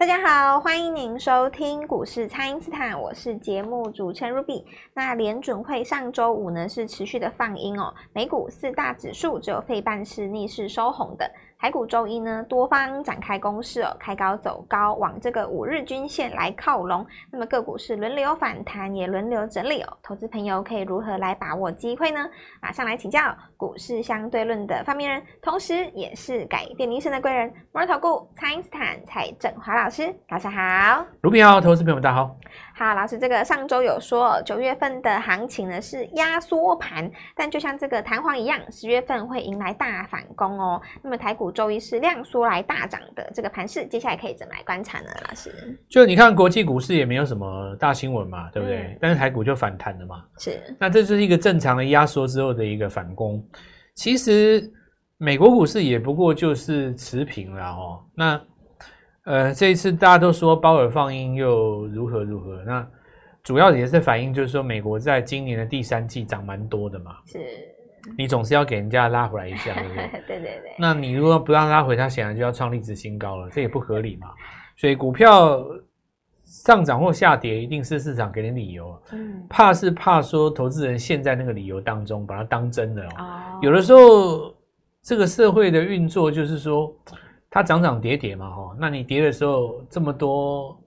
大家好，欢迎您收听股市蔡因斯坦，我是节目主持人 Ruby。那联准会上周五呢是持续的放鹰哦，美股四大指数只有费半是逆势收红的。台股周一呢，多方展开攻势哦，开高走高，往这个五日均线来靠拢。那么个股是轮流反弹，也轮流整理哦。投资朋友可以如何来把握机会呢？马上来请教股市相对论的发明人，同时也是改变民生的贵人——摩尔投顾蔡英斯坦蔡振华老师，早上好。卢平好，投资朋友们大家好。好，老师，这个上周有说九月份的行情呢是压缩盘，但就像这个弹簧一样，十月份会迎来大反攻哦。那么台股周一是量缩来大涨的这个盘势，接下来可以怎么来观察呢？老师，就你看国际股市也没有什么大新闻嘛，对不对？嗯、但是台股就反弹了嘛。是，那这就是一个正常的压缩之后的一个反攻。其实美国股市也不过就是持平了哦。那呃，这一次大家都说鲍尔放鹰又如何如何，那主要也是反映就是说美国在今年的第三季涨蛮多的嘛。是，你总是要给人家拉回来一下，对不对？对对对。那你如果不让拉回，它显然就要创历史新高了，这也不合理嘛。所以股票上涨或下跌，一定是市场给你理由。嗯，怕是怕说投资人陷在那个理由当中，把它当真的哦。哦。有的时候，这个社会的运作就是说。它涨涨跌跌嘛，哈，那你跌的时候，这么多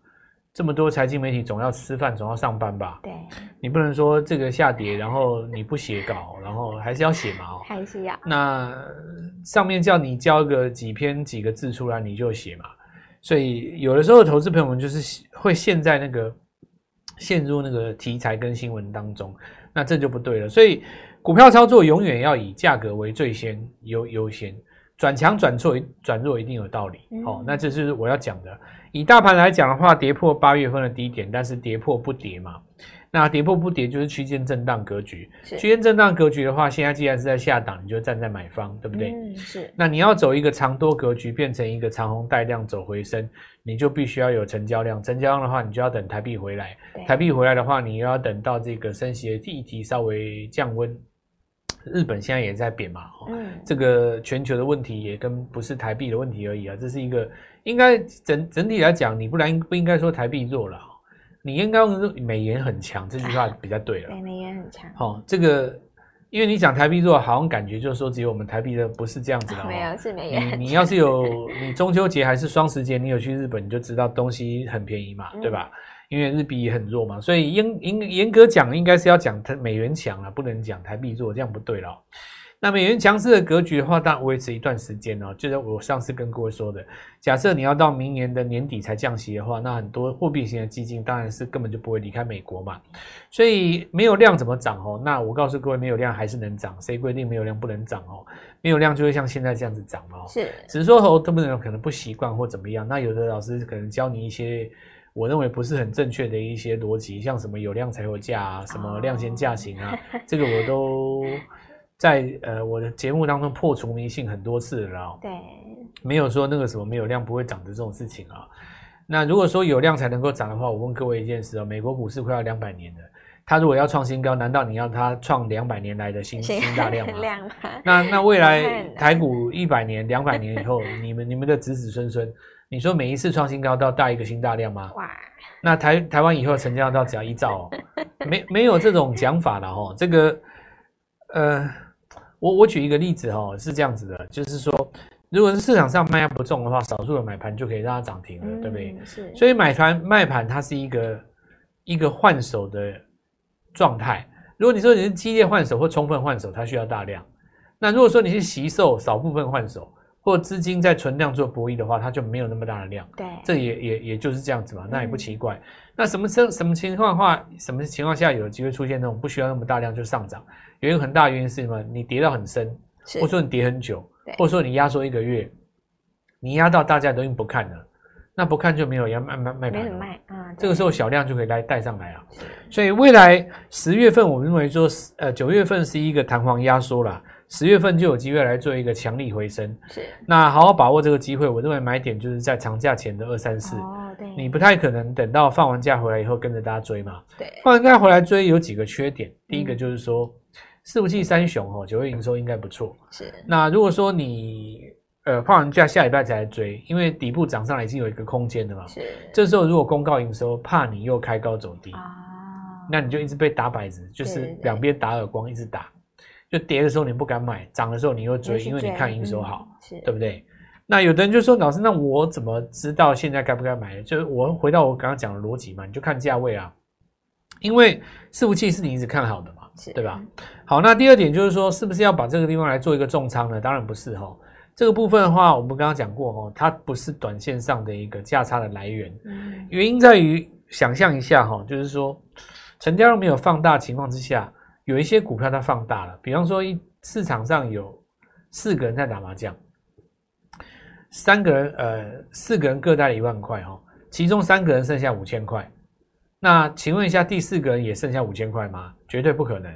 这么多财经媒体总要吃饭，总要上班吧？对，你不能说这个下跌，然后你不写稿，然后还是要写嘛，哦还是要。那上面叫你交个几篇几个字出来，你就写嘛。所以有的时候投资朋友们就是会陷在那个陷入那个题材跟新闻当中，那这就不对了。所以股票操作永远要以价格为最先优优先。转强转弱转弱一定有道理，好、嗯，那这是我要讲的。以大盘来讲的话，跌破八月份的低点，但是跌破不跌嘛。那跌破不跌就是区间震荡格局。区间震荡格局的话，现在既然是在下档，你就站在买方，对不对？嗯，是。那你要走一个长多格局，变成一个长红带量走回升，你就必须要有成交量。成交量的话，你就要等台币回来。台币回来的话，你又要等到这个升息的议题稍微降温。日本现在也在贬嘛，嗯，这个全球的问题也跟不是台币的问题而已啊，这是一个应该整整体来讲，你不然不应该说台币弱了，你应该用美元很强这句话比较对了。对，美元很强。好，这个因为你讲台币弱，好像感觉就是说只有我们台币的不是这样子的。没有，是美元。你你要是有你中秋节还是双十节，你有去日本，你就知道东西很便宜嘛，对吧？因为日币也很弱嘛，所以严严严格讲，应该是要讲它美元强啊，不能讲台币弱，这样不对了。那美元强势的格局的话，当然维持一段时间哦。就像我上次跟各位说的，假设你要到明年的年底才降息的话，那很多货币型的基金当然是根本就不会离开美国嘛。所以没有量怎么涨哦？那我告诉各位，没有量还是能涨。谁规定没有量不能涨哦？没有量就会像现在这样子涨哦。是，只是说哦，特别人可能不习惯或怎么样。那有的老师可能教你一些。我认为不是很正确的一些逻辑，像什么有量才有价啊，什么量先价行啊，这个我都 在呃我的节目当中破除迷信很多次了哦。对，没有说那个什么没有量不会涨的这种事情啊。那如果说有量才能够涨的话，我问各位一件事哦，美国股市快要两百年了，它如果要创新高，难道你要它创两百年来的新新大量吗？量那那未来 台股一百年、两百年以后，你们你们的子子孙孙。你说每一次创新高都要大一个新大量吗？哇！那台台湾以后成交到只要一兆，哦没没有这种讲法了哈。这个呃，我我举一个例子哈，是这样子的，就是说，如果是市场上卖压不重的话，少数的买盘就可以让它涨停了，嗯、对不对？是。所以买盘卖盘它是一个一个换手的状态。如果你说你是激烈换手或充分换手，它需要大量。那如果说你是惜售少部分换手。或资金在存量做博弈的话，它就没有那么大的量。对，这也也也就是这样子嘛，那也不奇怪。嗯、那什么什什么情况的话，什么情况下有机会出现那种不需要那么大量就上涨？有一个很大的原因是什么？你跌到很深，或者说你跌很久，或者说你压缩一个月，你压到大家都已经不看了，那不看就没有要卖卖卖盘了。卖啊，这个时候小量就可以来带上来啊。所以未来十月份，我们认为说，呃，九月份是一个弹簧压缩了。十月份就有机会来做一个强力回升，是。那好好把握这个机会，我认为买点就是在长假前的二三四。哦，对。你不太可能等到放完假回来以后跟着大家追嘛。对。放完假回来追有几个缺点，第一个就是说，伺服器三雄哦，九月营收应该不错。是。那如果说你呃，放完假下礼拜才来追，因为底部涨上来已经有一个空间的嘛。是。这时候如果公告营收，怕你又开高走低啊，那你就一直被打摆子，就是两边打耳光，一直打。就跌的时候你不敢买，涨的时候你又追，因为你看营收好，是对不对？那有的人就说，老师，那我怎么知道现在该不该买？就是我回到我刚刚讲的逻辑嘛，你就看价位啊，因为伺服器是你一直看好的嘛，对吧？好，那第二点就是说，是不是要把这个地方来做一个重仓呢？当然不是哈，这个部分的话，我们刚刚讲过哦，它不是短线上的一个价差的来源，原因在于想象一下哈，就是说成交量没有放大情况之下。有一些股票它放大了，比方说一市场上有四个人在打麻将，三个人呃四个人各带了一万块哈，其中三个人剩下五千块，那请问一下第四个人也剩下五千块吗？绝对不可能，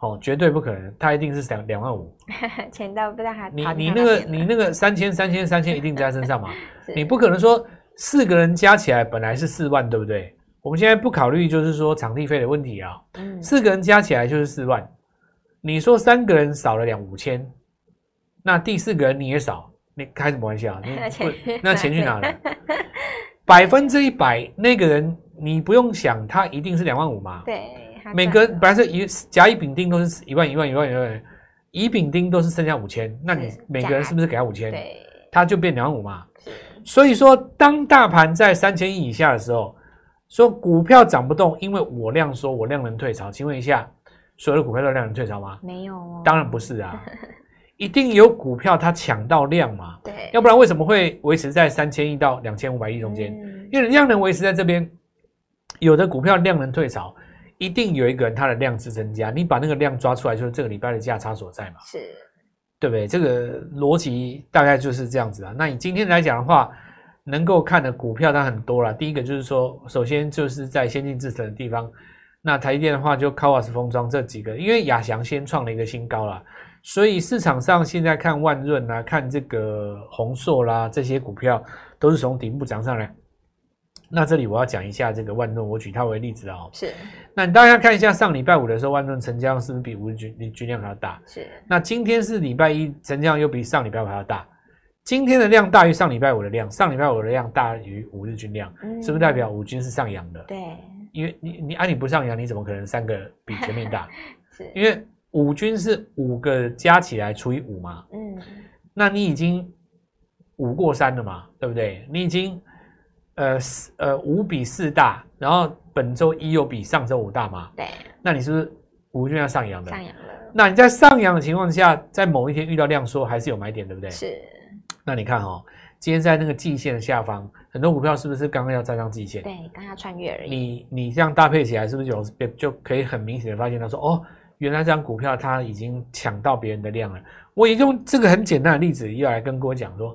哦，绝对不可能，他一定是两两万五，钱到不知道还你你那个你那个三千三千三千一定在身上嘛？你不可能说四个人加起来本来是四万，对不对？我们现在不考虑，就是说场地费的问题啊。嗯，四个人加起来就是四万。你说三个人少了两五千，那第四个人你也少，你开什么玩笑？你 那钱去哪了？百分之一百那个人，你不用想，他一定是两万五嘛。对，每个本来是乙甲乙丙丁都是一万一万一万一万，乙丙丁都是剩下五千，那你每个人是不是给他五千？对，他就变两万五嘛。所以说，当大盘在三千亿以下的时候。说股票涨不动，因为我量缩，我量能退潮。请问一下，所有的股票都量能退潮吗？没有哦，当然不是啊，一定有股票它抢到量嘛。对，要不然为什么会维持在三千亿到两千五百亿中间？嗯、因为量能维持在这边，有的股票量能退潮，一定有一个人他的量是增加。你把那个量抓出来，就是这个礼拜的价差所在嘛。是，对不对？这个逻辑大概就是这样子啊。那你今天来讲的话。能够看的股票它很多了。第一个就是说，首先就是在先进制程的地方，那台积电的话就 CoWoS 封装这几个，因为亚翔先创了一个新高了，所以市场上现在看万润啊，看这个宏硕啦，这些股票都是从底部涨上来。那这里我要讲一下这个万润，我举它为例子啊。是。那你大家看一下上礼拜五的时候，万润成交量是不是比五日均均量还要大？是。那今天是礼拜一，成交量又比上礼拜五还要大。今天的量大于上礼拜五的量，上礼拜五的量大于五日均量，嗯、是不是代表五均是上扬的？对，因为你你按你不上扬，你怎么可能三个比前面大？是，因为五均是五个加起来除以五嘛。嗯，那你已经五过三了嘛，对不对？你已经呃呃五比四大，然后本周一又比上周五大嘛。对，那你是不是五均要上扬的？上扬了。那你在上扬的情况下，在某一天遇到量缩，还是有买点，对不对？是。那你看哈、哦，今天在那个季线的下方，很多股票是不是刚刚要站上季线？对，刚要穿越而已。你你这样搭配起来，是不是有就可以很明显的发现，他说哦，原来这张股票它已经抢到别人的量了。我也用这个很简单的例子，又来跟各位讲说。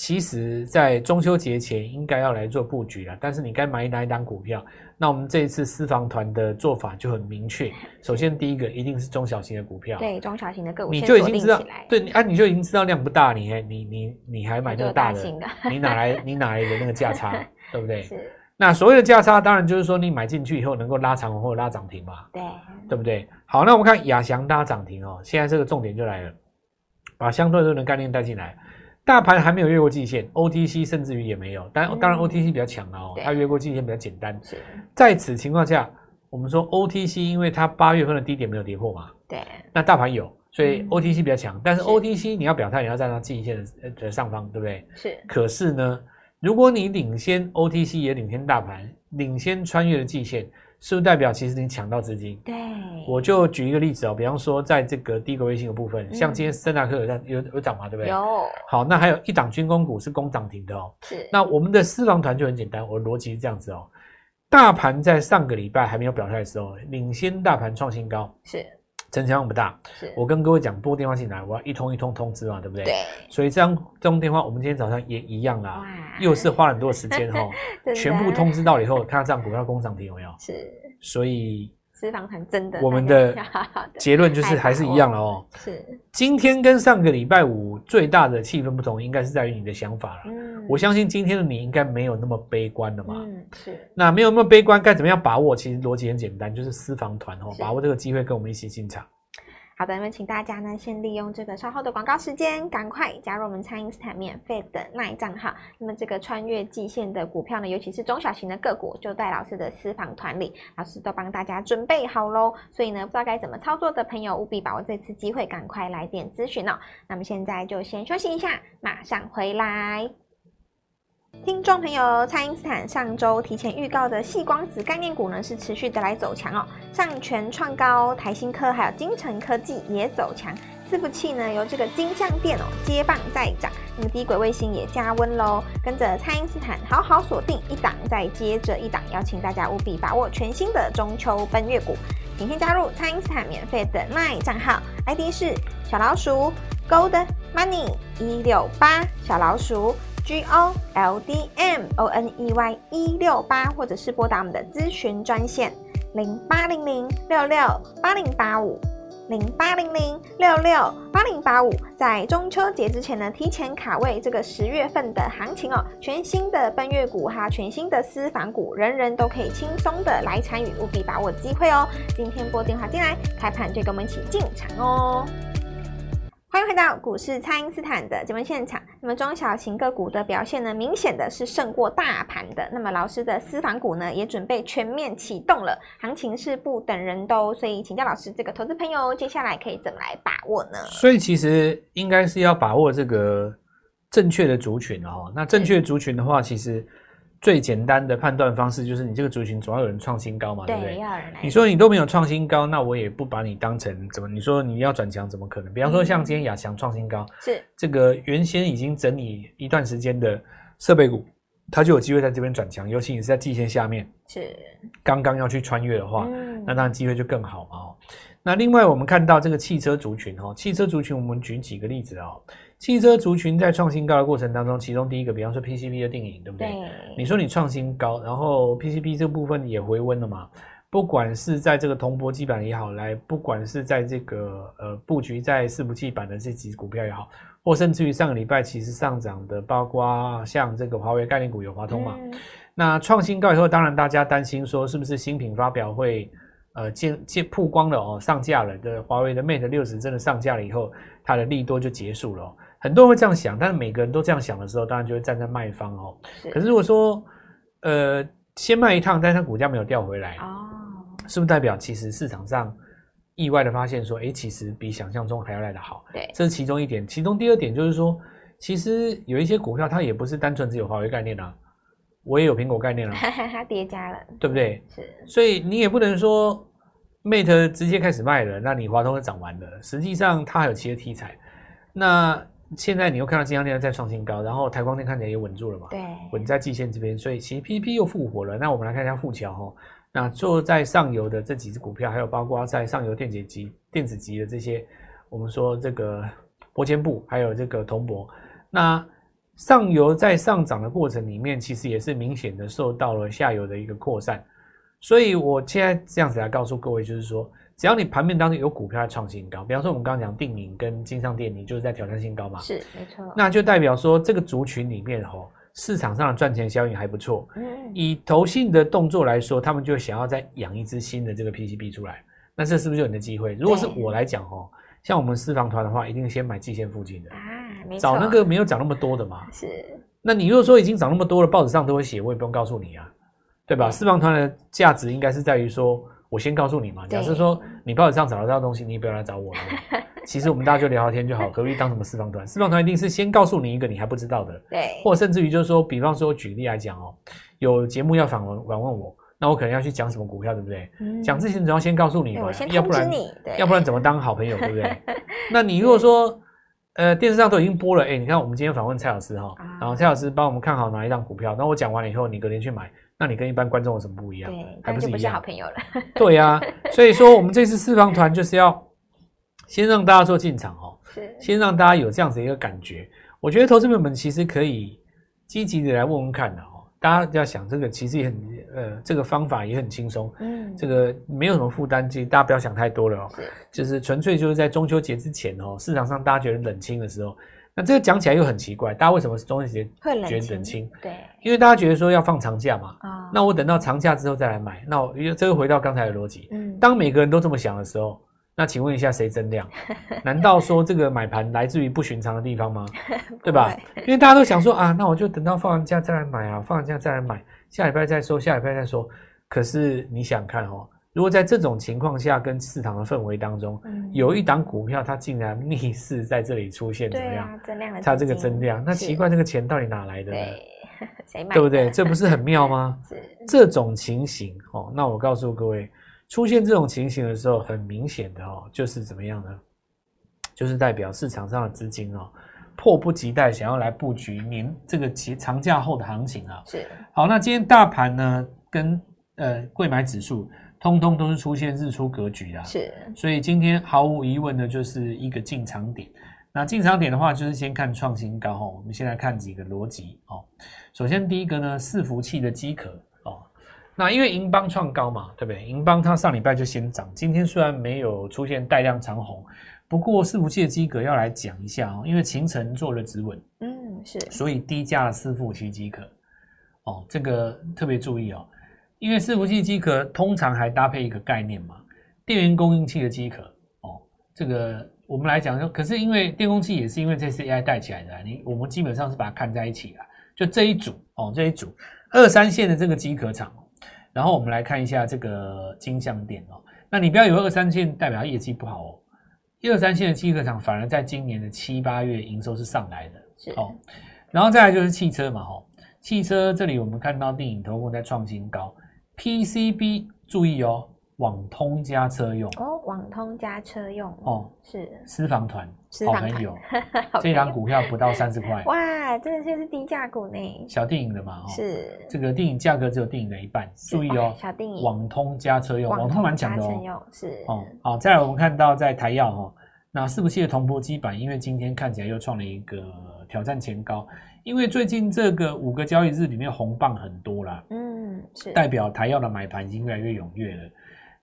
其实，在中秋节前应该要来做布局了，但是你该买哪一档股票？那我们这一次私房团的做法就很明确。首先，第一个一定是中小型的股票，对中小型的个股，你就已经知道，对，啊，你就已经知道量不大，你还你你你还买那个大的，你哪来你哪来的那个价差，对不对？是。那所谓的价差，当然就是说你买进去以后能够拉长或者拉涨停嘛，对，对不对？好，那我们看亚翔拉涨停哦，现在这个重点就来了，把相对论的概念带进来。大盘还没有越过季线，OTC 甚至于也没有，但当然 OTC 比较强了哦，它越过季线比较简单。是，在此情况下，我们说 OTC 因为它八月份的低点没有跌破嘛，对，那大盘有，所以 OTC 比较强。但是 OTC 你要表态，你要站到季线的的上方，对不对？是。可是呢，如果你领先 OTC 也领先大盘，领先穿越了季线。是不是代表其实你抢到资金？对，我就举一个例子哦，比方说在这个低轨卫星的部分，嗯、像今天森达科有在有有涨嘛，对不对？有。好，那还有一档军工股是攻涨停的哦。是。那我们的私房团就很简单，我的逻辑是这样子哦。大盘在上个礼拜还没有表态的时候，领先大盘创新高。是。成交量不大。我跟各位讲，拨电话进来，我要一通一通通知嘛，对不对？对。所以这张这通电话，我们今天早上也一样啦。又是花很多时间哈，全部通知到了以后，看这样股票工涨停有没有？是，所以私房团真的，我们 的结论就是还是一样了哦。是，今天跟上个礼拜五最大的气氛不同，应该是在于你的想法了。嗯，我相信今天的你应该没有那么悲观了嘛。嗯，是。那没有那么悲观，该怎么样把握？其实逻辑很简单，就是私房团哦，把握这个机会跟我们一起进场。好的，那么请大家呢，先利用这个稍后的广告时间，赶快加入我们蔡因斯坦免费的 LINE 账号。那么这个穿越季线的股票呢，尤其是中小型的个股，就在老师的私房团里，老师都帮大家准备好喽。所以呢，不知道该怎么操作的朋友，务必把握这次机会，赶快来电咨询哦。那么现在就先休息一下，马上回来。听众朋友，蔡因斯坦上周提前预告的细光子概念股呢，是持续的来走强哦。上全创高、台新科还有金城科技也走强。伺服器呢，由这个金像电哦接棒再涨，那么低轨卫星也加温喽。跟着蔡因斯坦好好锁定一档，再接着一档，邀请大家务必把握全新的中秋奔月股。请先加入蔡因斯坦免费的 LINE 账号，ID 是小老鼠 Gold Money 一六八小老鼠。G O L D M O N E Y 一六八，或者是拨打我们的咨询专线零八零零六六八零八五零八零零六六八零八五，在中秋节之前呢，提前卡位这个十月份的行情哦，全新的奔月股哈，全新的私房股，人人都可以轻松的来参与，务必把握机会哦。今天拨电话进来，开盘就跟我们一起进场哦。欢迎回到股市，蔡因斯坦的节目现场。那么中小型个股的表现呢，明显的是胜过大盘的。那么老师的私房股呢，也准备全面启动了，行情是不等人的哦。所以请教老师，这个投资朋友接下来可以怎么来把握呢？所以其实应该是要把握这个正确的族群哦。那正确族群的话，其实。最简单的判断方式就是你这个族群总要有人创新高嘛，对，对不对？你说你都没有创新高，那我也不把你当成怎么？你说你要转强，怎么可能？比方说像今天亚翔创新高，是、嗯、这个原先已经整理一段时间的设备股，它就有机会在这边转强，尤其你是在季线下面，是刚刚要去穿越的话，嗯、那当然机会就更好嘛。哦，那另外我们看到这个汽车族群哦，汽车族群我们举几个例子哦。汽车族群在创新高的过程当中，其中第一个，比方说 PCB 的定影，对不对？对。你说你创新高，然后 PCB 这部分也回温了嘛？不管是在这个铜箔基板也好，来，不管是在这个呃布局在伺服器板的这几只股票也好，或甚至于上个礼拜其实上涨的，包括像这个华为概念股有华通嘛？嗯、那创新高以后，当然大家担心说是不是新品发表会呃见见曝光了哦，上架了的华为的 Mate 六十真的上架了以后，它的利多就结束了、哦。很多人会这样想，但是每个人都这样想的时候，当然就会站在卖方哦。可是如果说，呃，先卖一趟，但是它股价没有掉回来，哦，是不是代表其实市场上意外的发现说，哎，其实比想象中还要来得好？对，这是其中一点。其中第二点就是说，其实有一些股票它也不是单纯只有华为概念啊，我也有苹果概念了，它 叠加了，对不对？是。所以你也不能说 Mate 直接开始卖了，那你华通就涨完了。实际上它还有其他题材，那。现在你又看到金像电在创新高，然后台光电看起来也稳住了嘛？对，稳在季线这边，所以其实 PCB 又复活了。那我们来看一下富桥哈，那坐在上游的这几只股票，还有包括在上游电解级、电子级的这些，我们说这个玻纤布，还有这个铜箔，那上游在上涨的过程里面，其实也是明显的受到了下游的一个扩散。所以我现在这样子来告诉各位，就是说。只要你盘面当中有股票在创新高，比方说我们刚刚讲定颖跟金上电，你就是在挑战新高嘛？是，没错。那就代表说这个族群里面吼，市场上的赚钱效应还不错。嗯。以投信的动作来说，他们就想要再养一支新的这个 PCB 出来，那这是不是就你的机会？如果是我来讲吼，像我们私房团的话，一定先买季线附近的啊，找那个没有涨那么多的嘛。是。那你如果说已经涨那么多了，报纸上都会写，我也不用告诉你啊，对吧？私房团的价值应该是在于说。我先告诉你嘛，假设说你报纸上找得到东西，你也不要来找我了。其实我们大家就聊聊天就好，何必当什么私房团？私房团一定是先告诉你一个你还不知道的，对，或甚至于就是说，比方说我举例来讲哦，有节目要访问访问我，那我可能要去讲什么股票，对不对？讲、嗯、之前总要先告诉你嘛，你要不然要不然怎么当好朋友，对不对？那你如果说呃电视上都已经播了，哎，你看我们今天访问蔡老师哈，然后蔡老师帮我们看好哪一档股票，那我讲完了以后，你隔天去买。那你跟一般观众有什么不一样？对，还不是不是好朋友了。对呀、啊，所以说我们这次私房团就是要先让大家做进场哦，先让大家有这样子一个感觉。我觉得投资朋友们其实可以积极的来问问看的哦。大家要想这个其实也很呃，这个方法也很轻松，嗯，这个没有什么负担，其实大家不要想太多了哦，是就是纯粹就是在中秋节之前哦，市场上大家觉得冷清的时候。那这个讲起来又很奇怪，大家为什么是中秋节觉得冷清？对，因为大家觉得说要放长假嘛。啊，那我等到长假之后再来买。那我这个回到刚才的逻辑，嗯，当每个人都这么想的时候，那请问一下，谁增量？难道说这个买盘来自于不寻常的地方吗？对吧？因为大家都想说啊，那我就等到放完假再来买啊，放完假再来买，下礼拜再说，下礼拜再说。可是你想看哦，如果在这种情况下，跟市场的氛围当中，嗯、有一档股票它竟然逆势在这里出现，怎么样？啊、增量它这个增量，那奇怪，这个钱到底哪来的呢？对 不对？这不是很妙吗？是这种情形哦。那我告诉各位，出现这种情形的时候，很明显的哦，就是怎么样呢？就是代表市场上的资金哦，迫不及待想要来布局年这个节长假后的行情啊。是。好，那今天大盘呢，跟呃贵买指数，通通都是出现日出格局啊。是。所以今天毫无疑问的就是一个进场点。那进场点的话，就是先看创新高哦。我们先来看几个逻辑哦。首先第一个呢，伺服器的机壳哦。那因为银邦创高嘛，对不对？银邦它上礼拜就先涨，今天虽然没有出现带量长红，不过伺服器的机壳要来讲一下哦。因为勤诚做了止稳，嗯，是，所以低价的伺服器机壳哦，这个特别注意哦。因为伺服器机壳通常还搭配一个概念嘛，电源供应器的机壳哦，这个。我们来讲说，可是因为电工器也是因为这次 AI 带起来的，你我们基本上是把它看在一起了，就这一组哦，这一组二三线的这个机壳厂，然后我们来看一下这个金像电哦，那你不要以为二三线代表它业绩不好哦，一二三线的机壳厂反而在今年的七八月营收是上来的，是哦，然后再来就是汽车嘛，哦，汽车这里我们看到电影投控在创新高，PCB 注意哦。网通加车用。哦，网通加车用。哦，是。私房团。好朋友，这档股票不到三十块，哇，这个就是低价股呢，小电影的嘛，是。这个电影价格只有电影的一半，注意哦，小电影，网通加车用，网通蛮强的哦，是。哦，好，再来我们看到在台药哈，那伺服器的铜箔基板，因为今天看起来又创了一个挑战前高，因为最近这个五个交易日里面红棒很多啦，嗯，是代表台药的买盘已经越来越踊跃了。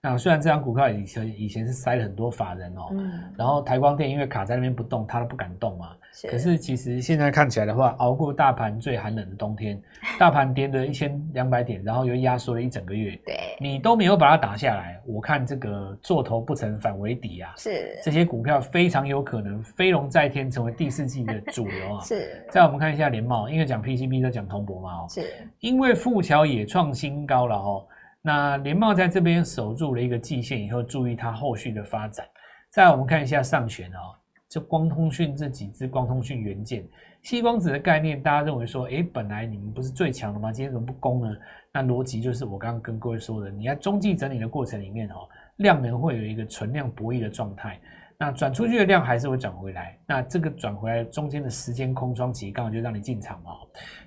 那虽然这张股票以前以前是塞了很多法人哦，嗯，然后台光电因为卡在那边不动，它都不敢动嘛。是。可是其实现在看起来的话，熬过大盘最寒冷的冬天，大盘跌了一千两百点，然后又压缩了一整个月，对，你都没有把它打下来，我看这个做头不成反为底啊。是。这些股票非常有可能飞龙在天，成为第四季的主流啊。是。再我们看一下联茂，因为讲 PCB 在讲铜箔嘛哦。是。因为富桥也创新高了哦。那联茂在这边守住了一个季线以后，注意它后续的发展。再来我们看一下上旋哦，这光通讯这几只光通讯元件，细光子的概念，大家认为说，诶，本来你们不是最强的吗？今天怎么不攻呢？那逻辑就是我刚刚跟各位说的，你在中继整理的过程里面哦，量能会有一个存量博弈的状态，那转出去的量还是会转回来，那这个转回来中间的时间空窗期，刚好就让你进场嘛。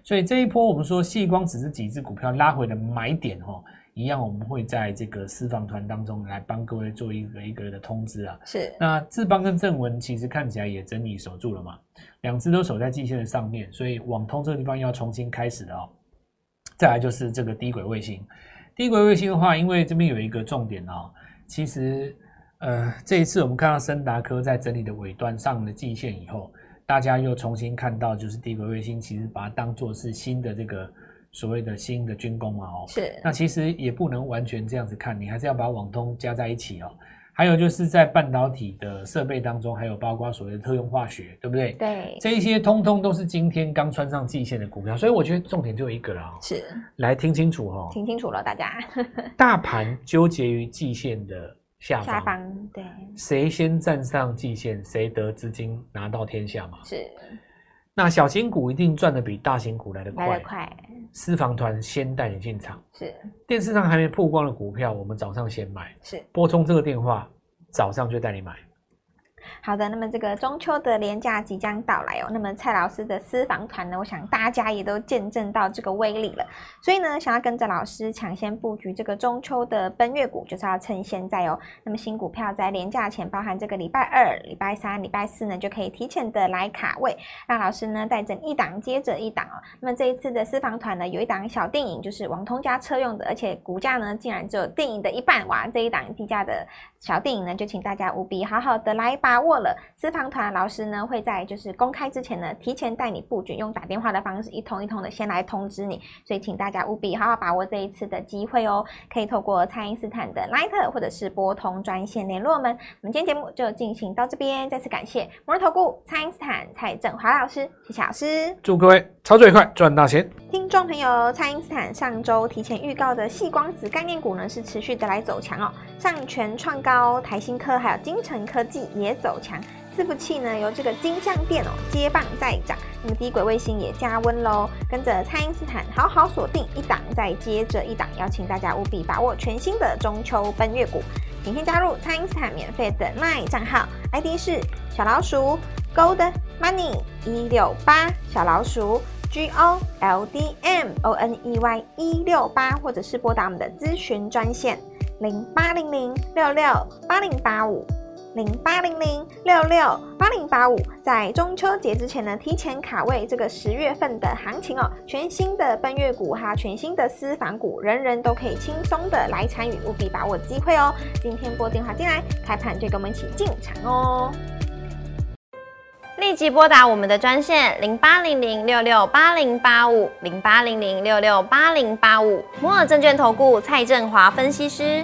所以这一波我们说细光子是几只股票拉回的买点哦。一样，我们会在这个私房团当中来帮各位做一个一个的通知啊。是。那智邦跟正文其实看起来也整理守住了嘛，两只都守在季线的上面，所以网通这个地方要重新开始的哦。再来就是这个低轨卫星，低轨卫星的话，因为这边有一个重点哦，其实呃这一次我们看到森达科在整理的尾端上了季线以后，大家又重新看到就是低轨卫星，其实把它当做是新的这个。所谓的新的军工嘛，哦，是，那其实也不能完全这样子看，你还是要把网通加在一起哦。还有就是在半导体的设备当中，还有包括所谓的特用化学，对不对？对，这一些通通都是今天刚穿上季线的股票，所以我觉得重点就一个了哦，是，来听清楚哦，听清楚了，大家。大盘纠结于季线的下方，下方，对，谁先站上季线，谁得资金拿到天下嘛？是。那小型股一定赚的比大型股来的快，来得快。私房团先带你进场，是。电视上还没曝光的股票，我们早上先买，是。拨通这个电话，早上就带你买。好的，那么这个中秋的连假即将到来哦。那么蔡老师的私房团呢，我想大家也都见证到这个威力了。所以呢，想要跟着老师抢先布局这个中秋的奔月股，就是要趁现在哦。那么新股票在连假前，包含这个礼拜二、礼拜三、礼拜四呢，就可以提前的来卡位，让老师呢带着一档接着一档哦。那么这一次的私房团呢，有一档小电影，就是网通加车用的，而且股价呢竟然只有电影的一半，哇！这一档低价的小电影呢，就请大家务必好好的来把握。握了，私房团老师呢会在就是公开之前呢，提前带你布局，用打电话的方式一通一通的先来通知你，所以请大家务必好好把握这一次的机会哦，可以透过蔡因斯坦的 Line 或者是拨通专线联络我们。我们今天节目就进行到这边，再次感谢摩尔投顾蔡因斯坦蔡振华老师，谢谢老师，祝各位操作愉快，赚大钱。听众朋友，蔡因斯坦上周提前预告的细光子概念股呢，是持续的来走强哦，上全创高、台新科还有金城科技也走强，伺服器呢由这个金像电哦接棒再涨，那么低轨卫星也加温喽，跟着蔡因斯坦好好锁定一档再接着一档，邀请大家务必把握全新的中秋奔月股，请先加入蔡因斯坦免费的 LINE 账号，ID 是小老鼠 Gold Money 一六八小老鼠。G O L D M O N E Y 一六八，或者是拨打我们的咨询专线零八零零六六八零八五。零八零零六六八零八五，在中秋节之前呢，提前卡位这个十月份的行情哦，全新的奔月股哈，全新的私房股，人人都可以轻松的来参与，务必把握机会哦。今天拨电话进来，开盘就跟我们一起进场哦。立即拨打我们的专线零八零零六六八零八五零八零零六六八零八五摩尔证券投顾蔡振华分析师。